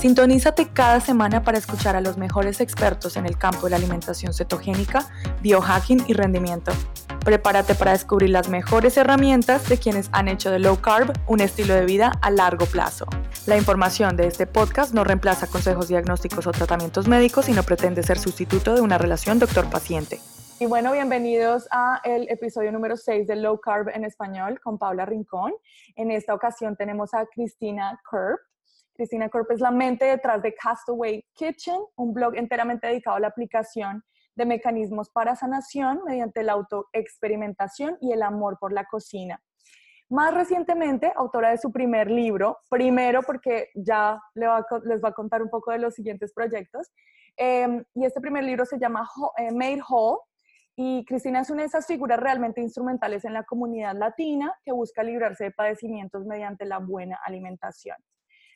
Sintonízate cada semana para escuchar a los mejores expertos en el campo de la alimentación cetogénica, biohacking y rendimiento. Prepárate para descubrir las mejores herramientas de quienes han hecho de low carb un estilo de vida a largo plazo. La información de este podcast no reemplaza consejos diagnósticos o tratamientos médicos y no pretende ser sustituto de una relación doctor-paciente. Y bueno, bienvenidos a el episodio número 6 de Low Carb en español con Paula Rincón. En esta ocasión tenemos a Cristina Kerb. Cristina Kerb es la mente detrás de Castaway Kitchen, un blog enteramente dedicado a la aplicación de mecanismos para sanación mediante la autoexperimentación y el amor por la cocina. Más recientemente, autora de su primer libro, primero porque ya les va a contar un poco de los siguientes proyectos, em, y este primer libro se llama eh, Made Whole, y Cristina es una de esas figuras realmente instrumentales en la comunidad latina que busca librarse de padecimientos mediante la buena alimentación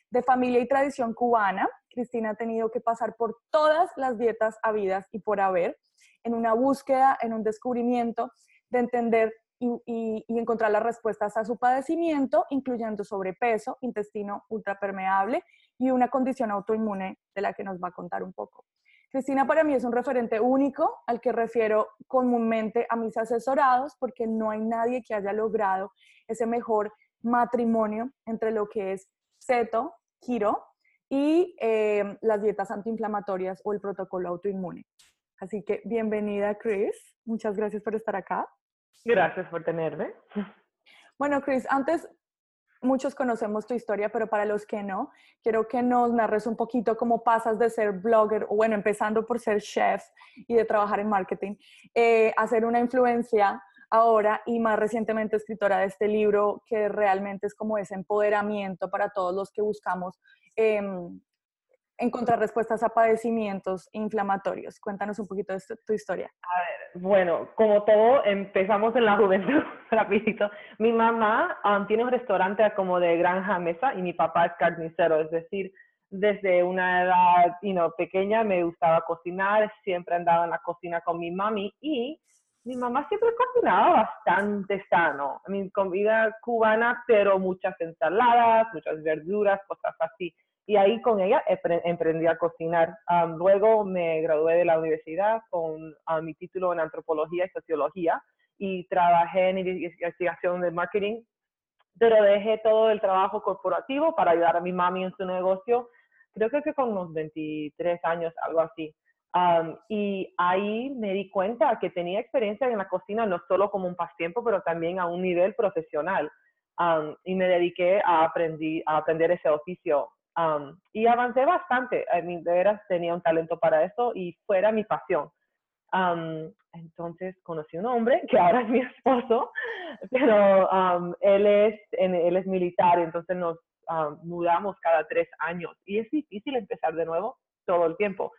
de familia y tradición cubana, Cristina ha tenido que pasar por todas las dietas habidas y por haber, en una búsqueda, en un descubrimiento de entender y, encontrar las respuestas a su padecimiento, incluyendo sobrepeso, intestino ultrapermeable y una condición autoinmune de la que nos va a contar un poco. Cristina para mí es un referente único al que refiero comúnmente a mis asesorados porque no hay nadie que haya logrado ese mejor matrimonio entre lo que es ceto, Giro y eh, las dietas antiinflamatorias o el protocolo autoinmune. Así que bienvenida, Chris. Muchas gracias por estar acá. Gracias por tenerme. Bueno, Chris, antes muchos conocemos tu historia, pero para los que no, quiero que nos narres un poquito cómo pasas de ser blogger, o bueno, empezando por ser chef y de trabajar en marketing, eh, a ser una influencia ahora y más recientemente escritora de este libro que realmente es como ese empoderamiento para todos los que buscamos em, encontrar respuestas a padecimientos inflamatorios. Cuéntanos un poquito de tu historia. A ver, bueno, como todo, empezamos en la juventud, rapidito. Mi mamá um, tiene un restaurante como de granja mesa y mi papá es carnicero, es decir, desde una edad you pequeña me gustaba cocinar, siempre andaba en la cocina con mi mami y mi mamá siempre cocinaba bastante sano. Mi comida cubana, pero muchas ensaladas, muchas verduras, cosas así. Y ahí con ella emprendí a cocinar. luego me gradué de la universidad con mi título en antropología y sociología y trabajé en investigación de marketing, pero dejé todo el trabajo corporativo para ayudar a mi mami en su negocio. Creo que con unos 23 años, algo así y ahí me di cuenta que tenía experiencia en la cocina no solo como un pasatiempo, pero también a un nivel profesional. y me dediqué a, aprendí, a aprender ese oficio. y avancé bastante. A mí, de veras, tenía un talento para eso y fuera mi pasión. entonces conocí un hombre que ahora es mi esposo, pero él, es, él es militar, entonces nos mudamos cada tres años. Y es difícil empezar de nuevo todo el tiempo.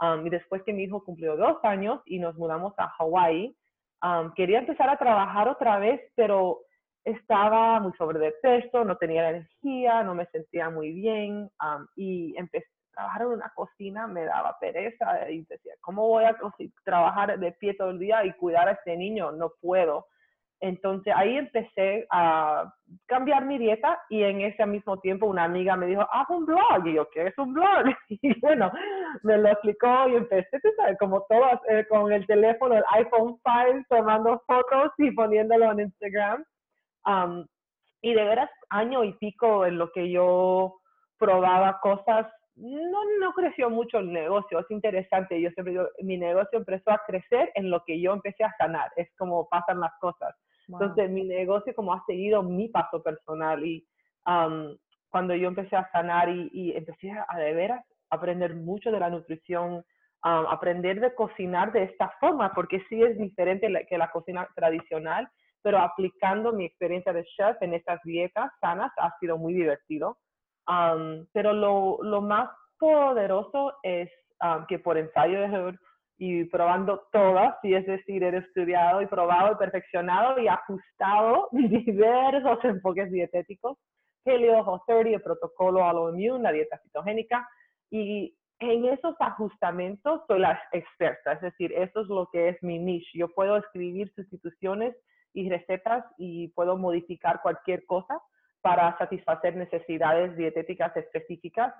Um, y después que mi hijo cumplió dos años y nos mudamos a Hawái, um, quería empezar a trabajar otra vez, pero estaba muy sobre de peso, no tenía energía, no me sentía muy bien um, y empecé a trabajar en una cocina, me daba pereza y decía, ¿cómo voy a trabajar de pie todo el día y cuidar a este niño? No puedo. Entonces ahí empecé a cambiar mi dieta y en ese mismo tiempo una amiga me dijo, haz un blog. Y yo, ¿qué es un blog? Y bueno, me lo explicó y empecé, como todas, eh, con el teléfono, el iPhone 5, tomando fotos y poniéndolo en Instagram. Um, y de veras, año y pico en lo que yo probaba cosas, no, no creció mucho el negocio, es interesante. Yo siempre digo, mi negocio empezó a crecer en lo que yo empecé a sanar, es como pasan las cosas entonces, mi negocio como ha seguido mi paso personal y cuando yo empecé a sanar y, empecé a de veras aprender mucho de la nutrición, aprender de cocinar de esta forma, porque sí es diferente que la cocina tradicional, pero aplicando mi experiencia de chef en estas dietas sanas ha sido muy divertido. pero lo, lo, más poderoso es que por ensayo de error y probando todas, y es decir, he estudiado y probado y perfeccionado y ajustado diversos enfoques dietéticos, Whole 30, el protocolo autoimmune, la dieta citogénica, y en esos ajustamientos soy la experta, es decir, eso es lo que es mi niche. Yo puedo escribir sustituciones y recetas y puedo modificar cualquier cosa para satisfacer necesidades dietéticas específicas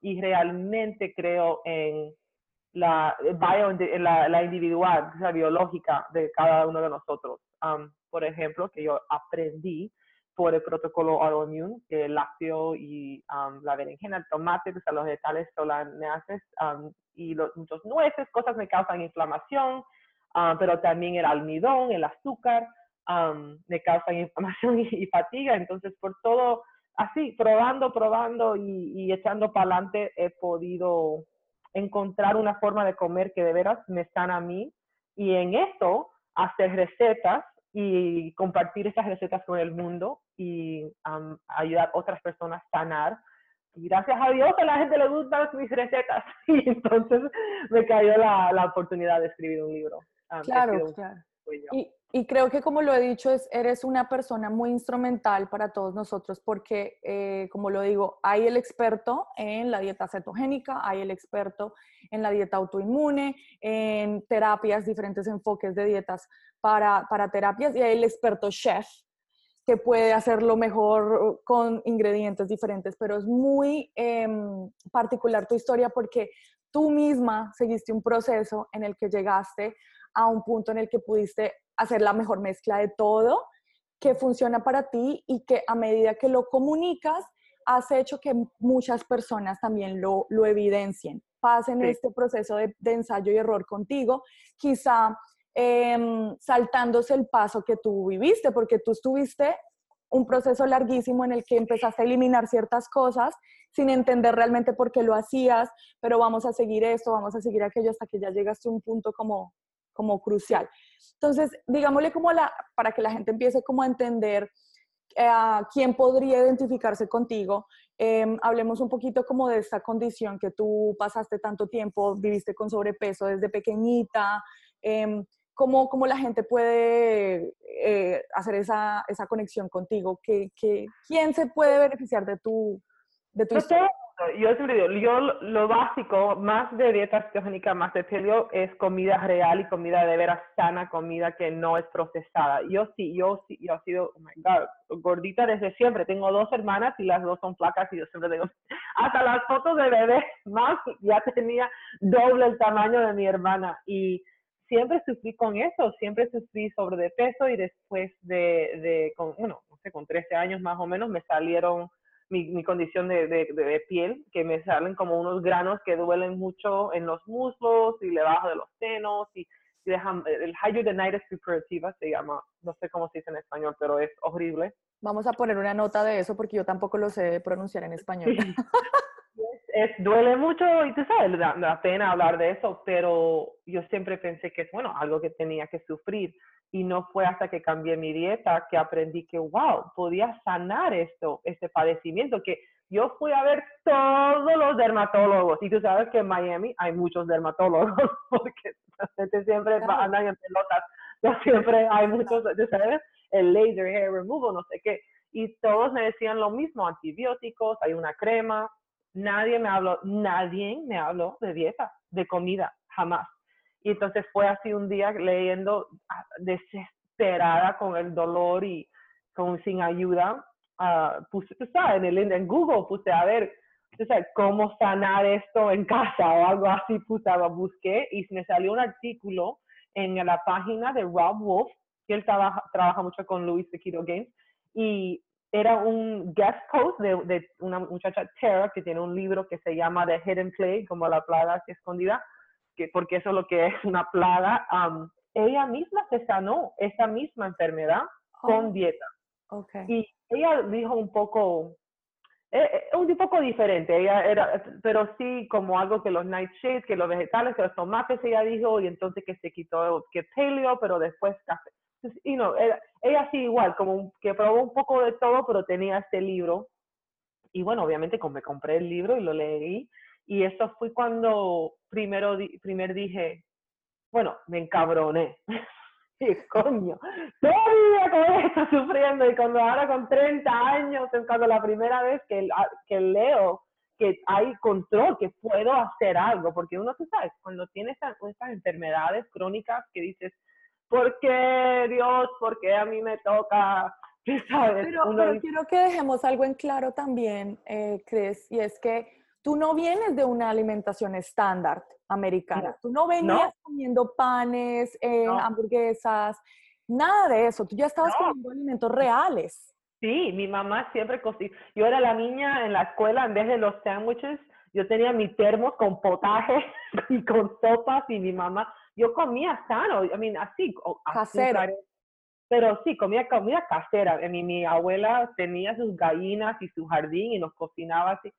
y realmente creo en la, bio, la, la individual, la biológica de cada uno de nosotros. Um, por ejemplo, que yo aprendí por el protocolo autoimmune, que el lácteo y um, la berenjena, el tomate, o sea, los vegetales solaneaces um, y los, muchos nueces, cosas me causan inflamación, um, pero también el almidón, el azúcar, me causan inflamación y, fatiga. Entonces, por todo, así, probando, probando y echando para adelante, he podido encontrar una forma de comer que de veras me sana a mí. Y en esto, hacer recetas y compartir esas recetas con el mundo y ayudar a otras personas a sanar. Y gracias a Dios a la gente le gustan mis recetas. Y entonces me cayó la, la oportunidad de escribir un libro. claro, claro. Y, creo que como lo he dicho, es, eres una persona muy instrumental para todos nosotros porque, eh, como lo digo, hay el experto en la dieta cetogénica, hay el experto en la dieta autoinmune, en terapias, diferentes enfoques de dietas para, para terapias y hay el experto chef que puede hacerlo mejor con ingredientes diferentes, pero es muy em, particular tu historia porque tú misma seguiste un proceso en el que llegaste a un punto en el que pudiste hacer la mejor mezcla de todo que funciona para ti y que a medida que lo comunicas, has hecho que muchas personas también lo, lo evidencien, pasen este proceso de, de, ensayo y error contigo, quizá Em, saltándose el paso que tú viviste, porque tú estuviste un proceso larguísimo en el que empezaste a eliminar ciertas cosas sin entender realmente por qué lo hacías, pero vamos a seguir esto, vamos a seguir aquello hasta que ya llegaste a un punto como, como crucial. Entonces, digámosle como la, para que la gente empiece como a entender eh, quién podría identificarse contigo, em, hablemos un poquito como de esta condición que tú pasaste tanto tiempo, viviste con sobrepeso desde pequeñita, eh, ¿Cómo, cómo la gente puede eh, hacer esa, esa, conexión contigo? ¿Qué, qué, quién se puede beneficiar de tu, de tu historia? Yo digo, yo lo básico, más de dieta cetogénica, más de pelio, es comida real y comida de veras sana, comida que no es procesada. Yo sí, yo sí, yo he sido, oh my God, gordita desde siempre. Tengo dos hermanas y las dos son flacas y yo siempre digo, hasta las fotos de bebé, más ya tenía doble el tamaño de mi hermana. Y siempre sufrí con eso, siempre sufrí sobre de peso y después de, de con, bueno, no sé, con 13 años más o menos me salieron mi, mi condición de, de, de, piel, que me salen como unos granos que duelen mucho en los muslos y debajo de los senos y, y dejan, el hidradenitis suppurativa se llama, no sé cómo se dice en español, pero es horrible. Vamos a poner una nota de eso porque yo tampoco lo sé pronunciar en español. es, duele mucho y tú sabes, da, pena hablar de eso, pero yo siempre pensé que es, bueno, algo que tenía que sufrir. Y no fue hasta que cambié mi dieta que aprendí que, wow, podía sanar esto, este padecimiento, que yo fui a ver todos los dermatólogos. Y tú sabes que en Miami hay muchos dermatólogos, porque la gente siempre claro. anda en pelotas. Siempre hay muchos, tú sabes, el laser hair removal, no sé qué. Y todos me decían lo mismo, antibióticos, hay una crema, nadie me habló, nadie me habló de dieta, de comida, jamás. Y entonces fue así un día leyendo ah, desesperada con el dolor y con, sin ayuda. Uh, puse, tú sabes, en, el, en Google puse a ver, tú sabes, cómo sanar esto en casa o algo así, puse, busqué y me salió un artículo en la página de Rob Wolf, que él trabaja, trabaja mucho con Luis de Keto Games, y era un guest post de, de, una muchacha, Tara, que tiene un libro que se llama The Hidden Plague, como la plaga escondida, que, porque eso es lo que es una plaga. Um, ella misma se sanó esa misma enfermedad con oh. dieta. Okay. Y ella dijo un poco, eh, eh, un poco diferente, ella era, pero sí como algo que los nightshades, que los vegetales, que los tomates, ella dijo, y entonces que se quitó, que paleo, pero después café y no, ella, sí igual, como que probó un poco de todo, pero tenía este libro. Y bueno, obviamente me compré el libro y lo leí. Y eso fue cuando primero primer dije, bueno, me encabroné. y coño, todavía con esto sufriendo. Y cuando ahora con 30 años, es cuando la primera vez que, que leo que hay control, que puedo hacer algo, porque uno, tú sabes, cuando tiene estas, enfermedades crónicas que dices, ¿por qué Dios? ¿Por qué a mí me toca? ¿Sabes? Pero, pero, quiero que dejemos algo en claro también, eh, Chris, y es que tú no vienes de una alimentación estándar americana. Tú no venías comiendo panes, eh, hamburguesas, nada de eso. Tú ya estabas comiendo alimentos reales. Sí, mi mamá siempre cocinó. Yo era la niña en la escuela, en vez de los sándwiches, yo tenía mi termo con potaje y con sopas y mi mamá, yo comía sano, I mean, así. Casero. pero sí, comía comida casera. Mi, mi abuela tenía sus gallinas y su jardín y nos cocinaba así.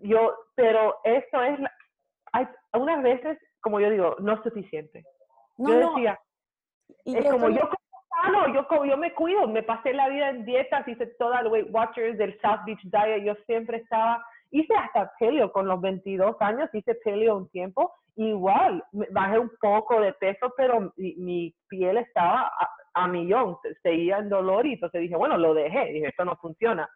Yo, pero eso es, hay unas veces, como yo digo, no es suficiente. yo decía, es como yo sano, yo, yo me cuido, me pasé la vida en dietas, hice toda el Weight Watchers del South Beach Diet, yo siempre estaba, hice hasta paleo con los 22 años, hice paleo un tiempo, igual, bajé un poco de peso, pero mi, piel estaba a, millón, seguía en dolor y entonces dije, bueno, lo dejé, dije, esto no funciona.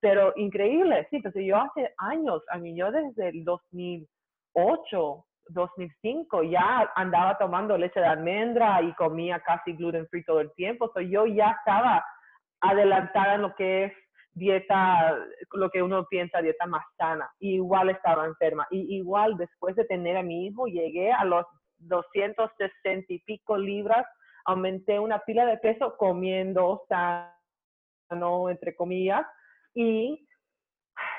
Pero increíble, sí, entonces yo hace años, a mí yo desde el 2008, 2005 ya andaba tomando leche de almendra y comía casi gluten free todo el tiempo. So yo ya estaba adelantada en lo que es dieta, lo que uno piensa dieta más sana. igual estaba enferma. Y igual después de tener a mi hijo llegué a los 260 y pico libras, aumenté una pila de peso comiendo sano, entre comillas, y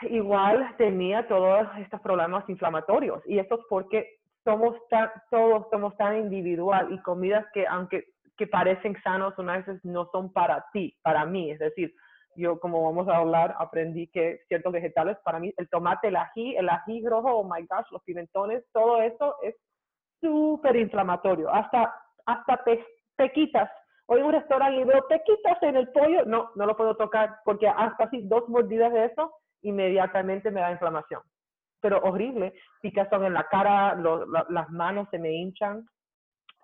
igual tenía todos estos problemas inflamatorios. Y esto es porque somos todos somos tan individual y comidas que aunque que parecen sanos, una veces no son para ti, para mí. Es decir, yo como vamos a hablar, aprendí que ciertos vegetales, para mí, el tomate, el ají, el ají rojo, oh my gosh, los pimentones, todo eso es súper inflamatorio. Hasta, hasta pequitas. Hoy en un restaurante y veo pequitas en el pollo, no, no lo puedo tocar porque hasta así dos mordidas de eso, inmediatamente me da inflamación pero horrible, picazón en la cara, las manos se me hinchan,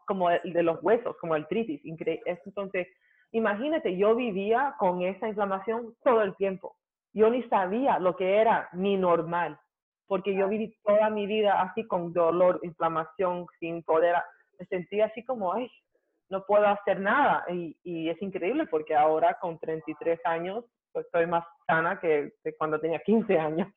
como de, de los huesos, como el tritis. Entonces, imagínate, yo vivía con esa inflamación todo el tiempo. Yo ni sabía lo que era mi normal, porque yo viví toda mi vida así con dolor, inflamación, sin poder, me sentía así como, ay, no puedo hacer nada. Y, y es increíble porque ahora con 33 años, pues estoy más sana que, que cuando tenía 15 años.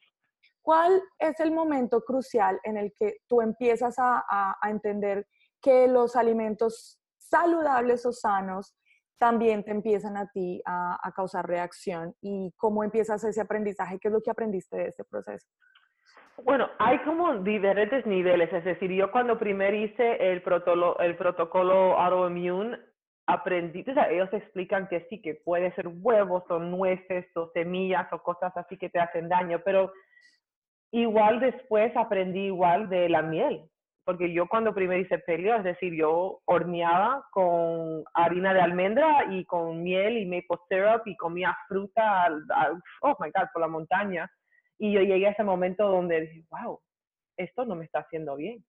¿Cuál es el momento crucial en el que tú empiezas a, entender que los alimentos saludables o sanos también te empiezan a ti a, causar reacción y cómo empiezas ese aprendizaje, qué es lo que aprendiste de este proceso. Bueno, hay como diferentes niveles, es decir, yo cuando primero hice el protocolo, el autoimmune, aprendí, o sea, ellos explican que sí, que puede ser huevos o nueces o semillas o cosas así que te hacen daño, pero Igual después aprendí igual de la miel, porque yo cuando primero hice pelio, es decir, yo horneaba con harina de almendra y con miel y maple syrup y comía fruta, oh my God, por la montaña. Y yo llegué a ese momento donde dije, wow, esto no me está haciendo bien.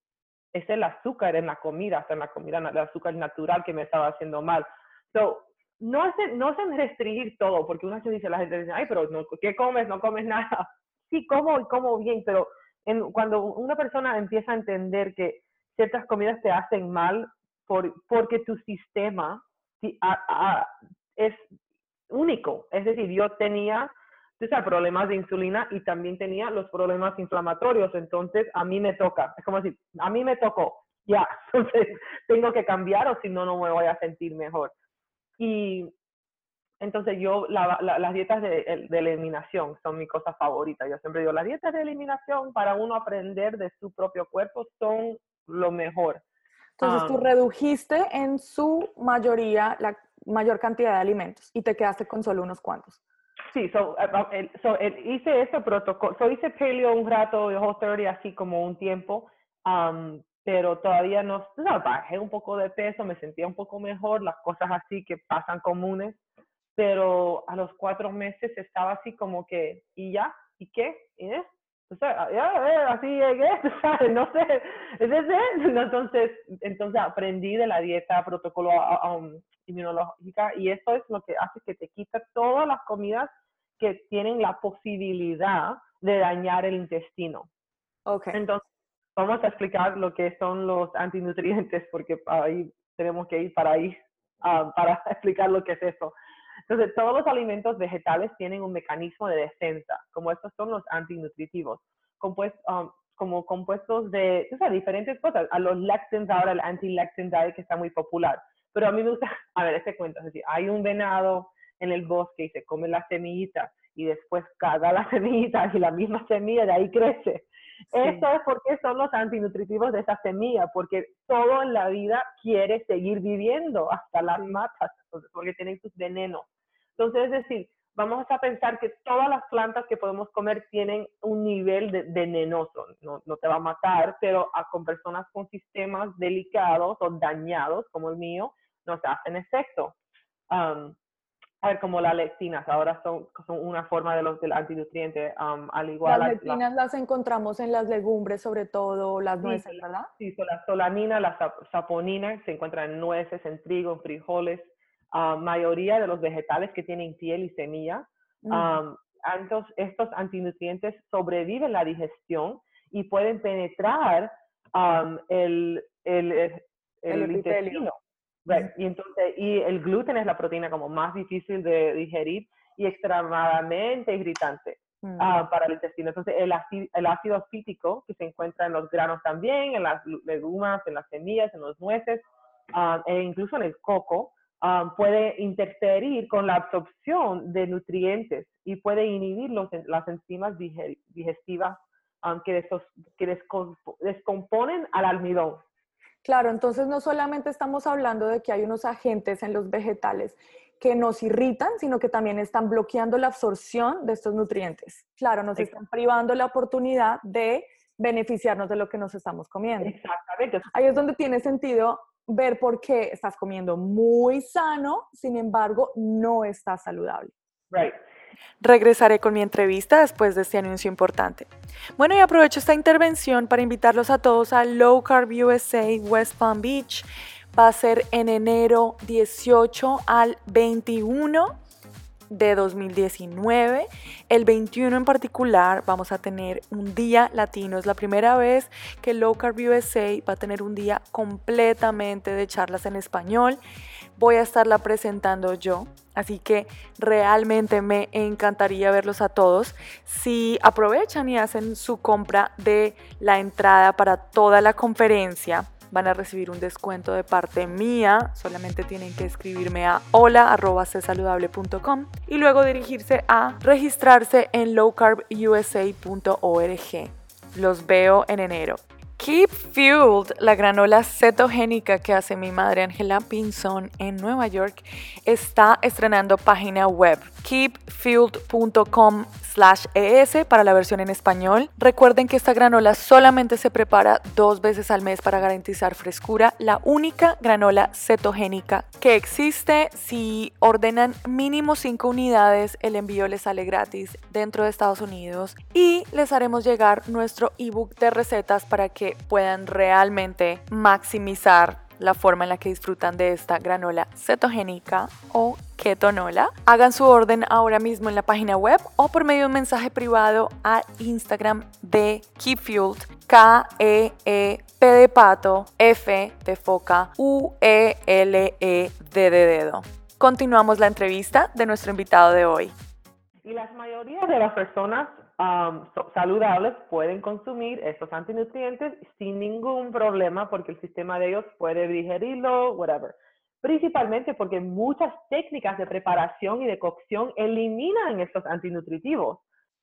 Es el azúcar en la comida, hasta en la comida, el azúcar natural que me estaba haciendo mal. So, no hacen, no hacen restringir todo, porque una vez dice, la gente dice, ay, pero no, ¿qué comes? No comes nada sí como y como bien, pero cuando una persona empieza a entender que ciertas comidas te hacen mal por, porque tu sistema es único. Es decir, yo tenía problemas de insulina y también tenía los problemas inflamatorios. Entonces, a mí me toca. Es como decir, a mí me tocó. Ya, entonces tengo que cambiar o si no, no me voy a sentir mejor. Y entonces yo, las dietas de, eliminación son mi cosa favorita. Yo siempre digo, las dietas de eliminación para uno aprender de su propio cuerpo son lo mejor. Entonces tú redujiste en su mayoría la mayor cantidad de alimentos y te quedaste con solo unos cuantos. Sí, so, eh, so hice ese protocolo, so hice paleo un rato, whole 30 así como un tiempo, pero todavía no, no, bajé un poco de peso, me sentía un poco mejor, las cosas así que pasan comunes, pero a los cuatro meses estaba así como que, ¿y ya? ¿Y qué? ¿Y es? O sea, ya, así llegué, ¿sabes? No sé, Entonces, entonces aprendí de la dieta protocolo um, inmunológica y eso es lo que hace que te quita todas las comidas que tienen la posibilidad de dañar el intestino. Okay. Entonces, vamos a explicar lo que son los antinutrientes, porque ahí tenemos que ir para ahí, ah, para explicar lo que es eso. Entonces, todos los alimentos vegetales tienen un mecanismo de defensa, como estos son los antinutritivos, compuestos, um, como compuestos de o sea, diferentes cosas. A los lectins, ahora el anti-lectin diet que está muy popular. Pero a mí me gusta, a ver, este cuento, es decir, hay un venado en el bosque y se come la semillita y después caga la semillita y la misma semilla de ahí crece. Esto es porque son los antinutritivos de esa semilla, porque todo en la vida quiere seguir viviendo, hasta las matas, porque tienen sus venenos. Entonces, es decir, vamos a pensar que todas las plantas que podemos comer tienen un nivel de venenoso, no, no te va a matar, pero a, con personas con sistemas delicados o dañados, como el mío, nos hacen efecto. Um, a ver, como las lectinas, ahora son, son una forma de los del antinutriente, um, al igual. Las lectinas las encontramos en las legumbres, sobre todo, las nueces, ¿verdad? Sí, son la solanina, la saponina, se encuentran en nueces, en trigo, en frijoles, uh, mayoría de los vegetales que tienen piel y semilla. Um, estos antinutrientes sobreviven la digestión y pueden penetrar um, el, el, el, el intestino. Y, entonces, y el gluten es la proteína como más difícil de digerir y extremadamente irritante ah, para el intestino. Entonces, el ácido, el ácido fítico que se encuentra en los granos también, en las legumas, en las semillas, en los nueces uh, e incluso en el coco, ah, puede interferir con la absorción de nutrientes y puede inhibir los, las enzimas digestivas que, que descomponen al almidón. Claro, entonces no solamente estamos hablando de que hay unos agentes en los vegetales que nos irritan, sino que también están bloqueando la absorción de estos nutrientes. Claro, nos están privando la oportunidad de beneficiarnos de lo que nos estamos comiendo. Exactamente. Ahí es donde tiene sentido ver por qué estás comiendo muy sano, sin embargo, no estás saludable. Right. Regresaré con mi entrevista después de este anuncio importante. Bueno, y aprovecho esta intervención para invitarlos a todos a Low Carb USA West Palm Beach. Va a ser en enero 18 al 21 de 2019. El 21 en particular vamos a tener un día latino. Es la primera vez que Low Carb USA va a tener un día completamente de charlas en español voy a estarla presentando yo. Así que realmente me encantaría verlos a todos. Si aprovechan y hacen su compra de la entrada para toda la conferencia, van a recibir un descuento de parte mía. Solamente tienen que escribirme a hola.csaludable.com y luego dirigirse a registrarse en lowcarbusa.org. Los veo en enero. Keep Fueled, la granola cetogénica que hace mi madre Angela Pinson en Nueva York, está estrenando página web keepfueled.com slash es para la versión en español. Recuerden que esta granola solamente se prepara dos veces al mes para garantizar frescura, la única granola cetogénica que existe. Si ordenan mínimo 5 unidades, el envío les sale gratis dentro de Estados Unidos y les haremos llegar nuestro ebook de recetas para que puedan realmente maximizar la forma en la que disfrutan de esta granola cetogénica o ketonola. Hagan su orden ahora mismo en la página web o por medio de un mensaje privado a Instagram de KeepFueled, K-E-E-P de pato, F de foca, U-E-L-E-D de dedo. Continuamos la entrevista de nuestro invitado de hoy. Y la mayoría de las personas um, saludables pueden consumir estos antinutrientes sin ningún problema porque el sistema de ellos puede digerirlo, whatever. Principalmente porque muchas técnicas de preparación y de cocción eliminan estos antinutritivos.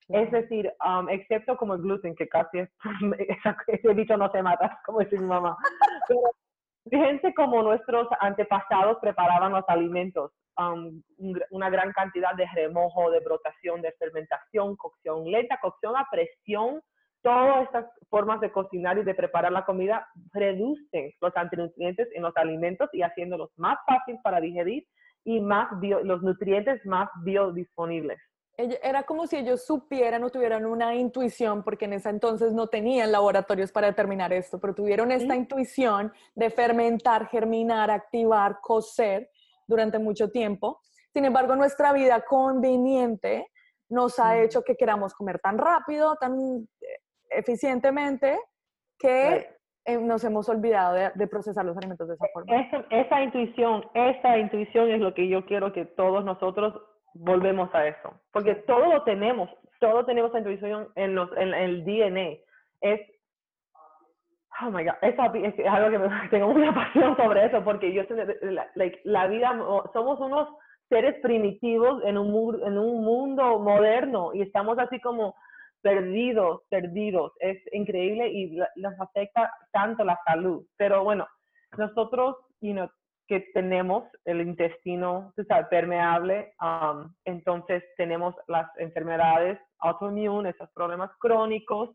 Es decir, um, excepto como el gluten, que casi es, ese dicho no se mata, como dice mi mamá. Pero fíjense cómo nuestros antepasados preparaban los alimentos. Um, una gran cantidad de remojo, de brotación, de fermentación, cocción lenta, cocción a presión. Todas estas formas de cocinar y de preparar la comida reducen los antinutrientes en los alimentos y haciéndolos más fáciles para digerir y más los nutrientes más biodisponibles. Era como si ellos supieran o tuvieran una intuición, porque en ese entonces no tenían laboratorios para determinar esto, pero tuvieron esta intuición de fermentar, germinar, activar, cocer durante mucho tiempo. Sin embargo, nuestra vida conveniente nos ha hecho que queramos comer tan rápido, tan eh, eficientemente, que eh, nos hemos olvidado de, procesar los alimentos de esa e, forma. Esa, esa, intuición, esa intuición es lo que yo quiero que todos nosotros volvemos a eso, porque todo lo tenemos, todo tenemos esa intuición en, los, en, el DNA. Es, oh my God, es, algo que me, tengo mucha pasión sobre eso, porque yo, la, la vida, somos unos seres primitivos en un, en un mundo moderno y estamos así como perdidos, perdidos. Es increíble y nos afecta tanto la salud. Pero bueno, nosotros, you know, que tenemos el intestino permeable, um, entonces tenemos las enfermedades autoinmunes, esos problemas crónicos,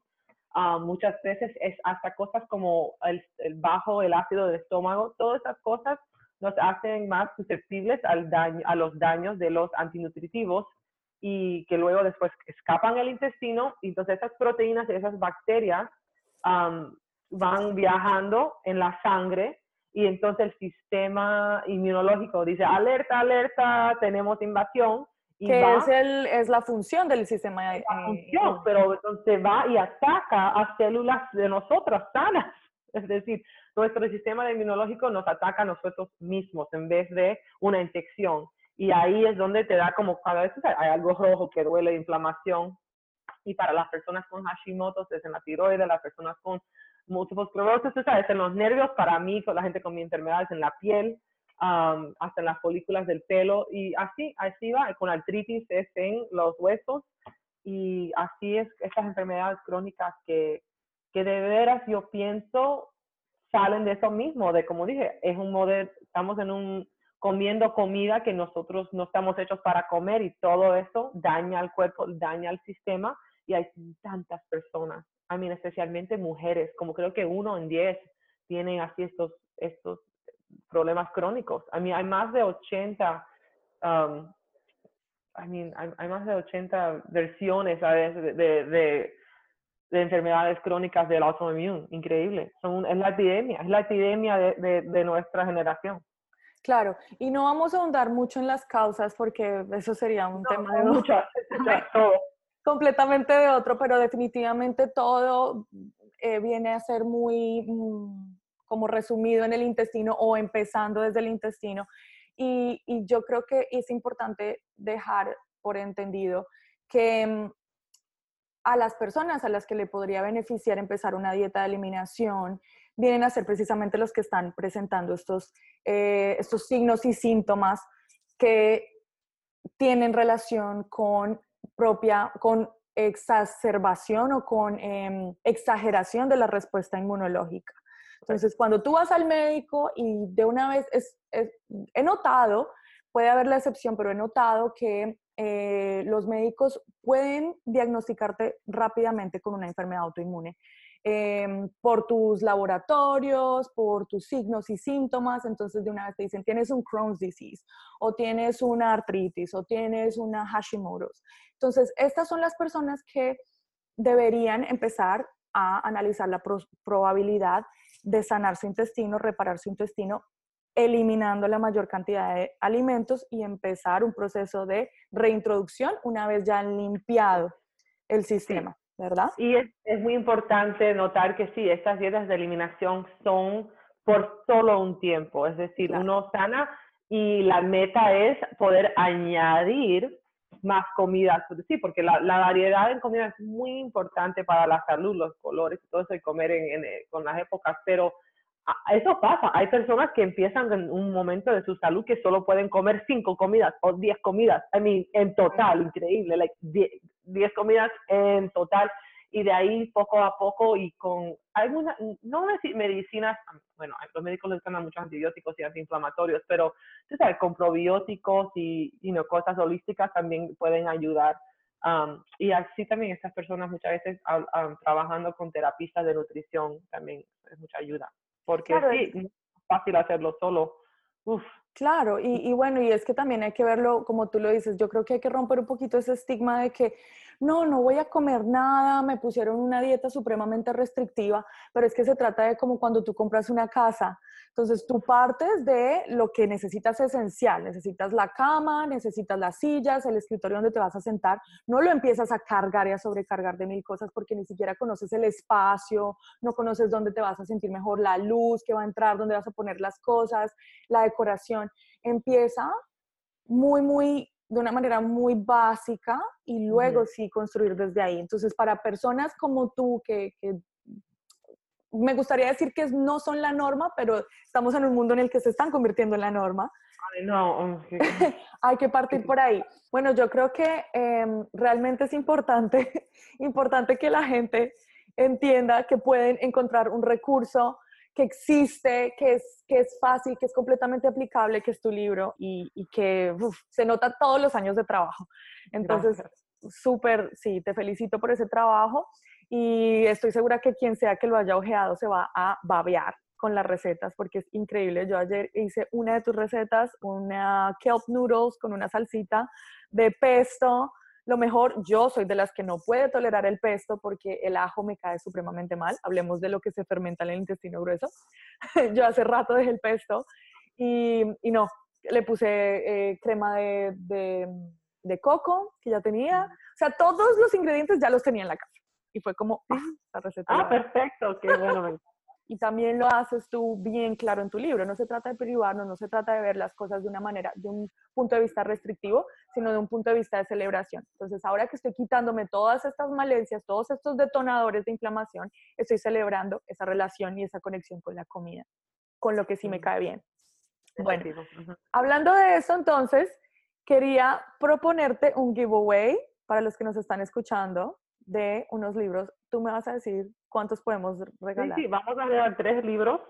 um, muchas veces es hasta cosas como el, bajo, el ácido del estómago, todas esas cosas nos hacen más susceptibles al daño, a los daños de los antinutritivos y que luego después escapan el intestino y entonces esas proteínas y esas bacterias van viajando en la sangre y entonces el sistema inmunológico dice alerta, alerta, tenemos invasión. Que es, el, es la función del sistema. La función, pero entonces va y ataca a células de nosotras sanas. Es decir, nuestro sistema inmunológico nos ataca a nosotros mismos en vez de una infección. Y ahí es donde te da como cada vez hay algo rojo que duele, inflamación. Y para las personas con Hashimoto es en la tiroides, las personas con múltiples esclerosis, sabes, en los nervios, para mí, con la gente con mi enfermedad es en la piel, hasta en las folículas del pelo. Y así, así va, con artritis es en los huesos. Y así es estas enfermedades crónicas que, que de veras yo pienso salen de eso mismo, de como dije, es un modelo, estamos en un comiendo comida que nosotros no estamos hechos para comer y todo eso daña al cuerpo, daña al sistema y hay tantas personas, a mí especialmente mujeres, como creo que uno en diez tienen así estos, estos problemas crónicos. A mí hay más de 80, um, I mean, hay, más de 80 versiones de, de, de, de enfermedades crónicas del autoinmune. Increíble. Son, es la epidemia, es la epidemia de, de, nuestra generación. Claro, y no vamos a ahondar mucho en las causas porque eso sería un tema de mucho, todo. completamente de otro, pero definitivamente todo eh, viene a ser muy mm, como resumido en el intestino o empezando desde el intestino. Y, yo creo que es importante dejar por entendido que mm, a las personas a las que le podría beneficiar empezar una dieta de eliminación vienen a ser precisamente los que están presentando estos, eh, estos signos y síntomas que tienen relación con propia, con exacerbación o con em, exageración de la respuesta inmunológica. Entonces, cuando tú vas al médico y de una vez es, he notado, puede haber la excepción, pero he notado que eh, los médicos pueden diagnosticarte rápidamente con una enfermedad autoinmune. Em, por tus laboratorios, por tus signos y síntomas, entonces de una vez te dicen, tienes un Crohn's disease, o tienes una artritis, o tienes una Hashimoto's. Entonces, estas son las personas que deberían empezar a analizar la probabilidad de sanar su intestino, reparar su intestino eliminando la mayor cantidad de alimentos y empezar un proceso de reintroducción una vez ya han limpiado el sistema, ¿verdad? Y es, es, muy importante notar que sí, estas dietas de eliminación son por solo un tiempo, es decir, uno sana y la meta es poder añadir más comidas, sí, porque la, la, variedad en comida es muy importante para la salud, los colores y todo eso, y comer en, con las épocas, pero eso pasa. Hay personas que empiezan en un momento de su salud que solo pueden comer cinco comidas o diez comidas. I mean, en total, increíble. Like diez, comidas en total. Y de ahí poco a poco y con algunas, no decir medicinas, bueno, los médicos les dan muchos antibióticos y antiinflamatorios, pero tú sabes, con probióticos y cosas holísticas también pueden ayudar. Um, y así también estas personas muchas veces trabajando con terapistas de nutrición también es mucha ayuda porque sí, es fácil hacerlo solo. Uf. Claro, y, y, bueno, y es que también hay que verlo, como tú lo dices, yo creo que hay que romper un poquito ese estigma de que no, no voy a comer nada, me pusieron una dieta supremamente restrictiva, pero es que se trata de como cuando tú compras una casa. Entonces tú partes de lo que necesitas esencial, necesitas la cama, necesitas las sillas, el escritorio donde te vas a sentar, no lo empiezas a cargar y a sobrecargar de mil cosas porque ni siquiera conoces el espacio, no conoces dónde te vas a sentir mejor, la luz que va a entrar, dónde vas a poner las cosas, la decoración. Empieza muy, muy de una manera muy básica y luego sí construir desde ahí. Entonces, para personas como tú que, me gustaría decir que no son la norma, pero estamos en un mundo en el que se están convirtiendo en la norma. no. Hay que partir por ahí. Bueno, yo creo que em, realmente es importante, importante que la gente entienda que pueden encontrar un recurso que existe, que es, que es fácil, que es completamente aplicable, que es tu libro y, que se nota todos los años de trabajo. Entonces, súper, sí, te felicito por ese trabajo y estoy segura que quien sea que lo haya ojeado se va a babear con las recetas porque es increíble. Yo ayer hice una de tus recetas, una kelp noodles con una salsita de pesto, lo mejor, yo soy de las que no puede tolerar el pesto porque el ajo me cae supremamente mal. Hablemos de lo que se fermenta en el intestino grueso. yo hace rato dejé el pesto y, y no, le puse eh, crema de, de, coco que ya tenía. O sea, todos los ingredientes ya los tenía en la casa. Y fue como, ah, la receta. Ah, perfecto, qué bueno y también lo haces tú bien claro en tu libro. No se trata de privarnos, no se trata de ver las cosas de una manera, de un punto de vista restrictivo, sino de un punto de vista de celebración. Entonces, ahora que estoy quitándome todas estas malencias, todos estos detonadores de inflamación, estoy celebrando esa relación y esa conexión con la comida, con lo que sí me cae bien. Bueno, hablando de eso, entonces, quería proponerte un giveaway para los que nos están escuchando de unos libros. Tú me vas a decir cuántos podemos regalar. Sí, sí, vamos a regalar tres libros.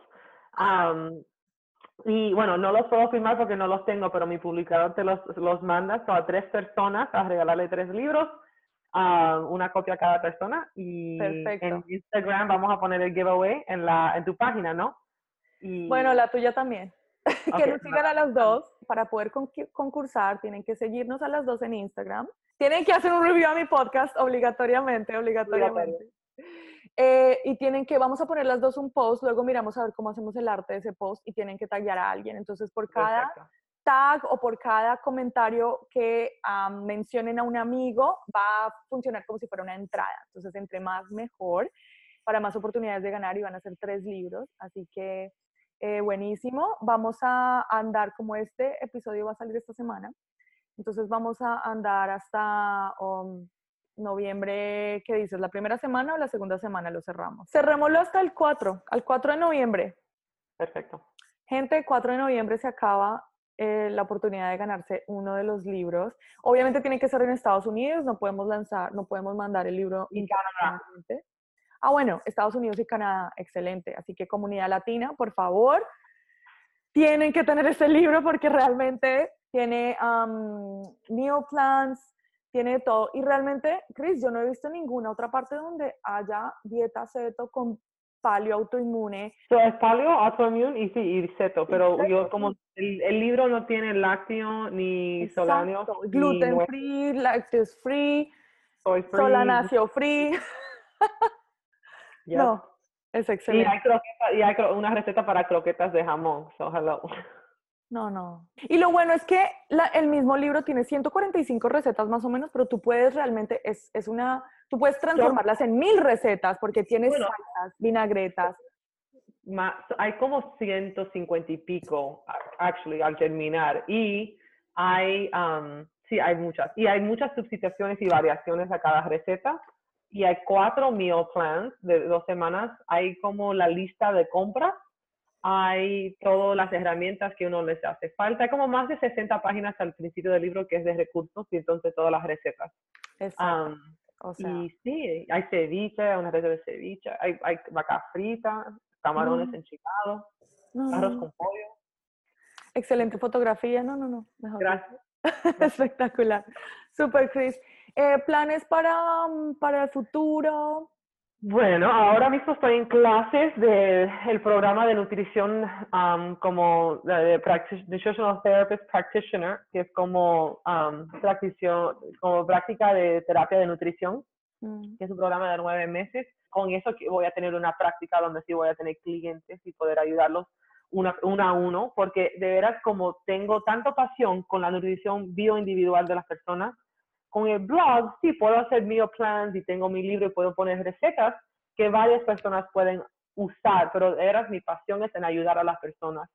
y bueno, no los puedo firmar porque no los tengo, pero mi publicador te los, los manda a tres personas a regalarle tres libros, una copia a cada persona. Y en Instagram vamos a poner el giveaway en, la, en tu página, ¿no? Y... Bueno, la tuya también. que nos sigan a las dos para poder concursar. Tienen que seguirnos a las dos en Instagram. Tienen que hacer un review a mi podcast obligatoriamente, obligatoriamente. Eh, y tienen que, vamos a poner las dos un post, luego miramos a ver cómo hacemos el arte de ese post y tienen que taggear a alguien. Entonces, por cada tag o por cada comentario que mencionen a un amigo, va a funcionar como si fuera una entrada. Entonces, entre más mejor, para más oportunidades de ganar y van a ser tres libros. Así que, eh, buenísimo. Vamos a andar como este episodio va a salir esta semana. Entonces, vamos a andar hasta... Um, noviembre, ¿qué dices? ¿La primera semana o la segunda semana lo cerramos? Cerrémoslo hasta el 4, al 4 de noviembre. Perfecto. Gente, 4 de noviembre se acaba eh, la oportunidad de ganarse uno de los libros. Obviamente tiene que ser en Estados Unidos, no podemos lanzar, no podemos mandar el libro en Canadá. Ah, bueno, Estados Unidos y Canadá, excelente. Así que comunidad latina, por favor, tienen que tener este libro porque realmente tiene um, plans, tiene todo. Y realmente, Chris, yo no he visto ninguna otra parte donde haya dieta ceto con palio autoinmune. So, es palio autoinmune y sí, y ceto, pero yo como el, libro no tiene lácteo ni solanio. Gluten free, lactose free, soy free, solanacio free. No, es excelente. Y hay, una receta para croquetas de jamón, so hello. No, no. Y lo bueno es que el mismo libro tiene 145 recetas más o menos, pero tú puedes realmente, es, es una, tú puedes transformarlas en mil recetas porque tienes salsas, vinagretas. hay como 150 y pico, actually, al terminar. Y hay, um, sí, hay muchas. Y hay muchas sustituciones y variaciones a cada receta. Y hay cuatro meal plans de dos semanas. Hay como la lista de compras hay todas las herramientas que uno les hace falta. Hay como más de 60 páginas al principio del libro que es de recursos y entonces todas las recetas. Exacto. y sí, hay ceviche, una receta de ceviche, hay, hay vaca frita, camarones mm. enchilados, arroz con pollo. Excelente fotografía, no, no, no. Mejor Gracias. Espectacular. Super, Chris. Eh, ¿Planes para, mm, para el futuro? Bueno, ahora mismo estoy en clases del el programa de nutrición um, como de, Nutritional Therapist Practitioner, que es como, um, como práctica de terapia de nutrición, mm. que es un programa de nueve meses. Con eso voy a tener una práctica donde sí voy a tener clientes y poder ayudarlos una, una a uno, porque de veras como tengo tanta pasión con la nutrición bioindividual de las personas, con el blog sí puedo hacer meal plans y tengo mi libro y puedo poner recetas que varias personas pueden usar, pero eras mi pasión es en ayudar a las personas.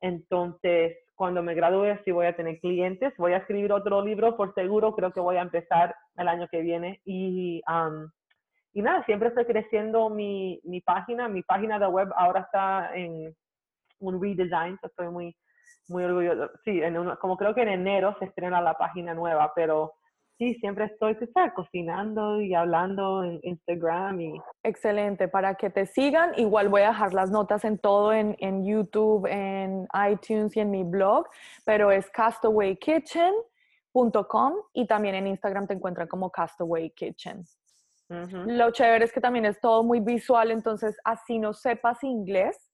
Entonces, cuando me gradúe, sí voy a tener clientes, voy a escribir otro libro, por seguro, creo que voy a empezar el año que viene. Y, y nada, siempre estoy creciendo mi, mi página, mi página de web ahora está en un redesign, estoy muy, muy orgulloso. Sí, en como creo que en enero se estrena la página nueva, pero sí, siempre estoy cocinando y hablando en Instagram. Y... Excelente, para que te sigan, igual voy a dejar las notas en todo, en, en YouTube, en iTunes y en mi blog, pero es castawaykitchen.com y también en Instagram te encuentran como Castaway Kitchen. Lo chévere es que también es todo muy visual, entonces así no sepas inglés,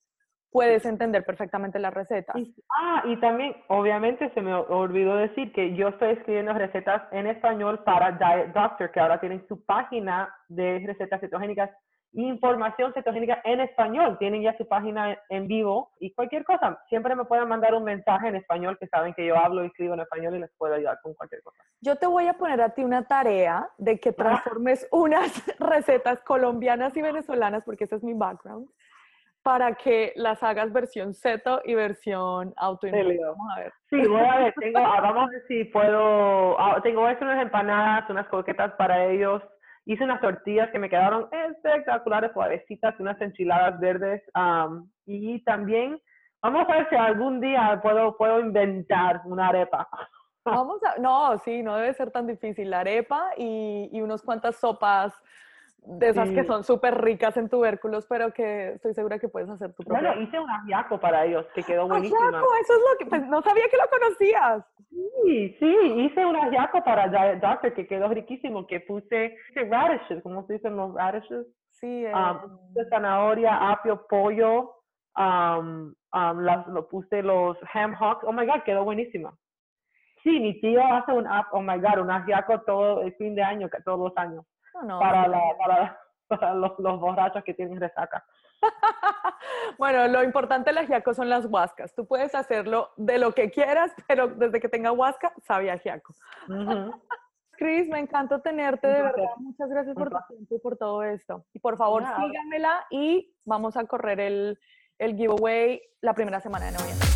puedes entender perfectamente las recetas. ah, y también, obviamente, se me olvidó decir que yo estoy escribiendo recetas en español para Diet Doctor, que ahora tienen su página de recetas cetogénicas información cetogénica en español. Tienen ya su página en vivo y cualquier cosa. Siempre me pueden mandar un mensaje en español que saben que yo hablo y escribo en español y les puedo ayudar con cualquier cosa. Yo te voy a poner a ti una tarea de que transformes unas recetas colombianas y venezolanas, porque ese es mi background, para que las hagas versión seto y versión autoinmune. Vamos a ver. Sí, voy a ver, tengo, ah, vamos a ver si puedo, ah, tengo unas empanadas, unas coquetas para ellos. Hice unas tortillas que me quedaron espectaculares, suavecitas, unas enchiladas verdes. y también, vamos a ver si algún día puedo, puedo inventar una arepa. Vamos a, no, sí, no debe ser tan difícil. La arepa y, y unas cuantas sopas de esas que son súper ricas en tubérculos, pero que estoy segura que puedes hacer tu propio. Bueno, hice un ajiaco para ellos, que quedó buenísimo. Ajiaco, eso es lo que, pues, no sabía que lo conocías. Sí, sí, hice un ajiaco para Doctor que quedó riquísimo, que puse, radishes, ¿cómo se dicen los radishes? Sí, eh, de zanahoria, apio, pollo, um, las, lo puse los ham hocks, oh my god, quedó buenísima. Sí, mi tío hace un, oh my god, un ajiaco todo el fin de año, todos los años para, para, los, borrachos que tienen resaca. bueno, lo importante del ajiaco son las huascas. Tú puedes hacerlo de lo que quieras, pero desde que tenga huasca, sabe ajiaco. Cris, me encanta tenerte, de verdad. Muchas gracias por tu tiempo y por todo esto. Y por favor, síganmela y vamos a correr el, el giveaway la primera semana de noviembre.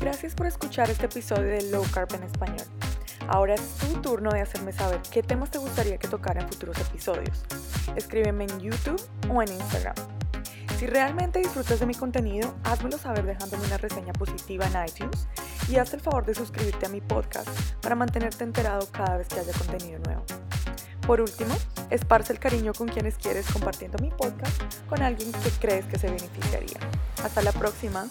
Gracias por escuchar este episodio de Low Carb en español. Ahora es tu turno de hacerme saber qué temas te gustaría que tocara en futuros episodios. Escríbeme en YouTube o en Instagram. Si realmente disfrutas de mi contenido, házmelo saber dejándome una reseña positiva en iTunes y haz el favor de suscribirte a mi podcast para mantenerte enterado cada vez que haya contenido nuevo. Por último, esparce el cariño con quienes quieres compartiendo mi podcast con alguien que crees que se beneficiaría. Hasta la próxima.